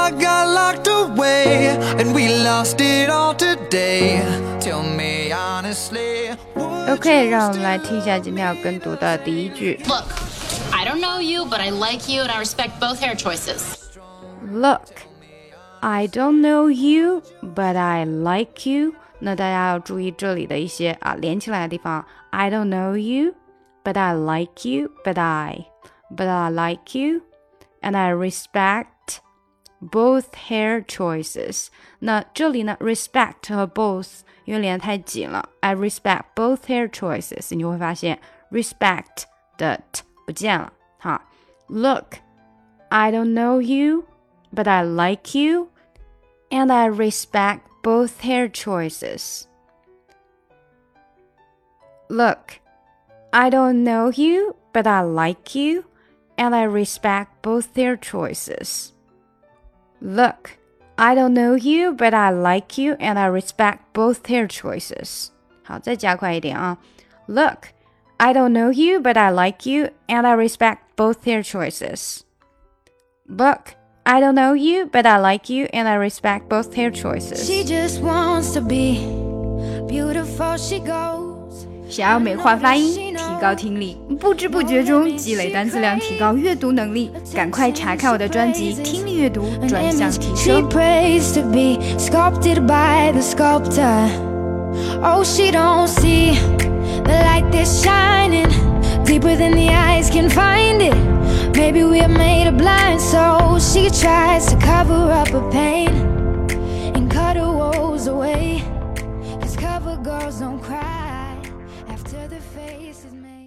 heart got locked away, and we lost it all today. Tell me honestly. would OK， you 让我们来听一下今天要跟读的第一句。 Look, I don't know you, but I like you and I respect both hair choices. Look, I don't know you, but I like you. 那大家要注意这里的一些啊连起来的地方。I don't know you, but I like you, but I, but I like you, and I respect both hair choices. 那这里呢，respect 和 both 因为连得太紧了，I respect both hair choices，你就会发现 respect 的 t 不见了哈。Look, I don't know you, but I like you, and I respect both hair choices. Look, I don't know you, but I like you, and I respect both hair choices. Look, I don't know you, but I like you, and I respect both hair choices. 好，再加快一点啊。Look, I don't know you, but I like you, and I respect both hair choices. Look, I don't know you, but I like you, and I respect both hair choices. She just wants to be beautiful. She goes. 想要美化发音，提 高听力不知不觉中积累单词量提高阅读能力赶快查看我的专辑听力阅读专项提升 Deeper than the eyes can find it maybe we are made blindso she tries to cover up her pain and cut her woes away cause cover girls don't cry the face is made.